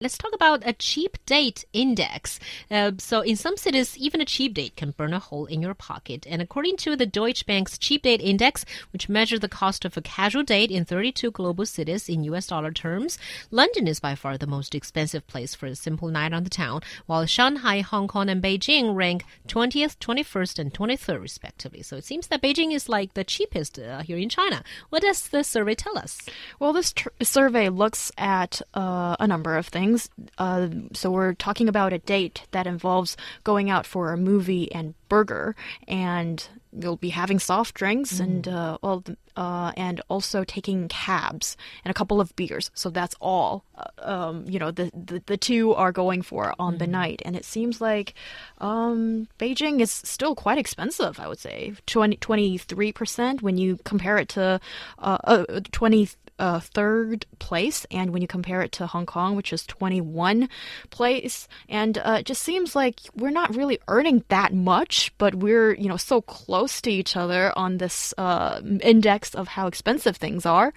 Let's talk about a cheap date index. Uh, so, in some cities, even a cheap date can burn a hole in your pocket. And according to the Deutsche Bank's cheap date index, which measures the cost of a casual date in 32 global cities in US dollar terms, London is by far the most expensive place for a simple night on the town, while Shanghai, Hong Kong, and Beijing rank 20th, 21st, and 23rd, respectively. So, it seems that Beijing is like the cheapest uh, here in China. What does the survey tell us? Well, this survey looks at uh, a number of things things. Uh, so we're talking about a date that involves going out for a movie and burger, and you'll be having soft drinks mm. and uh, well, uh, and also taking cabs and a couple of beers. So that's all. Uh, um, you know, the, the, the two are going for on mm. the night, and it seems like um, Beijing is still quite expensive. I would say 23 percent when you compare it to uh, uh, 20 uh, third place, and when you compare it to Hong Kong, which is 21 place, and uh, it just seems like we're not really earning that much, but we're you know so close to each other on this uh, index of how expensive things are.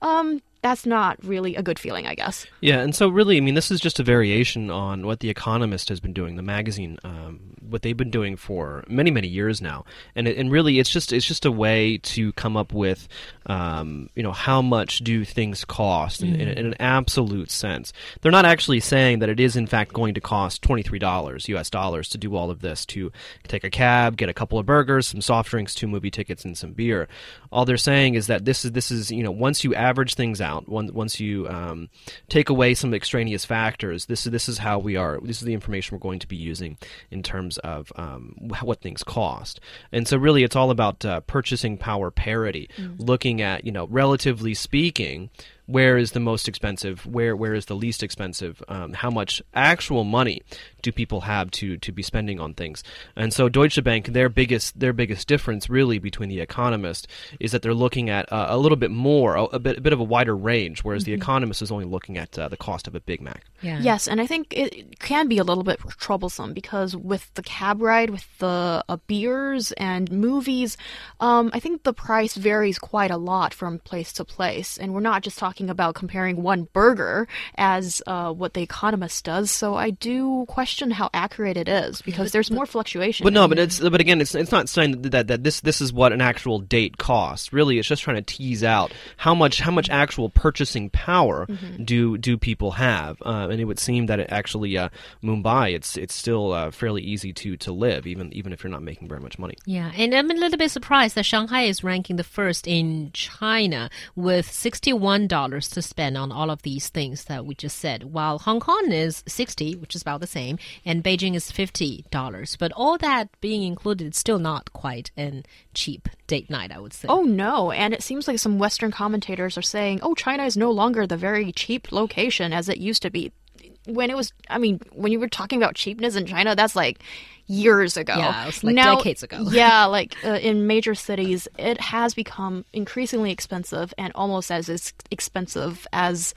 Um, that's not really a good feeling, I guess. Yeah, and so really, I mean, this is just a variation on what The Economist has been doing, the magazine, um, what they've been doing for many, many years now, and it, and really, it's just it's just a way to come up with, um, you know, how much do things cost in, mm. in, in, an absolute sense. They're not actually saying that it is in fact going to cost twenty three dollars U.S. dollars to do all of this, to take a cab, get a couple of burgers, some soft drinks, two movie tickets, and some beer. All they're saying is that this is this is you know once you average things out out. Once you um, take away some extraneous factors, this is this is how we are. This is the information we're going to be using in terms of um, what things cost. And so, really, it's all about uh, purchasing power parity. Mm. Looking at you know, relatively speaking where is the most expensive, where where is the least expensive, um, how much actual money do people have to to be spending on things. And so Deutsche Bank, their biggest their biggest difference really between the Economist is that they're looking at uh, a little bit more, a, a, bit a bit of a wider range, whereas mm-hmm. the Economist is only looking at uh, the cost of a Big Mac. Yeah. Yes, and I think it can be a little bit troublesome because with the cab ride, with the uh, beers and movies, um, I think the price varies quite a lot from place to place, and we're not just talking talking about comparing one burger as uh, what The Economist does. So I do question how accurate it is because there's more fluctuation. But no, but it's but again, it's it's not saying that, that, that this this is what an actual date costs. Really, it's just trying to tease out how much how much actual purchasing power mm-hmm. do do people have. Uh, and it would seem that it actually uh, Mumbai, it's it's still uh, fairly easy to to live even even if you're not making very much money. Yeah, and I'm a little bit surprised that Shanghai is ranking the first in China with sixty one dollars dollars to spend on all of these things that we just said, while Hong Kong is sixty, which is about the same, and Beijing is fifty dollars. But all that being included, it's still not quite a cheap date night, I would say. Oh no, and it seems like some Western commentators are saying, "Oh, China is no longer the very cheap location as it used to be." When it was I mean, when you were talking about cheapness in China, that's like years ago. Yeah, like now, decades ago. yeah, like uh, in major cities, it has become increasingly expensive and almost as expensive as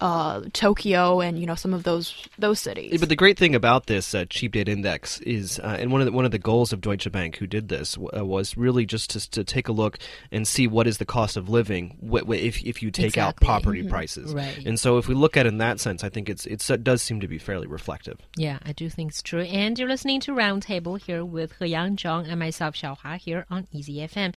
uh, Tokyo and you know some of those those cities. But the great thing about this uh, cheap date index is, uh, and one of the, one of the goals of Deutsche Bank, who did this, uh, was really just to, to take a look and see what is the cost of living if if you take exactly. out property mm-hmm. prices. Right. And so if we look at it in that sense, I think it's, it's it does seem to be fairly reflective. Yeah, I do think it's true. And you're listening to Roundtable here with He Yang Zhang and myself, Xiaohua, here on Easy FM.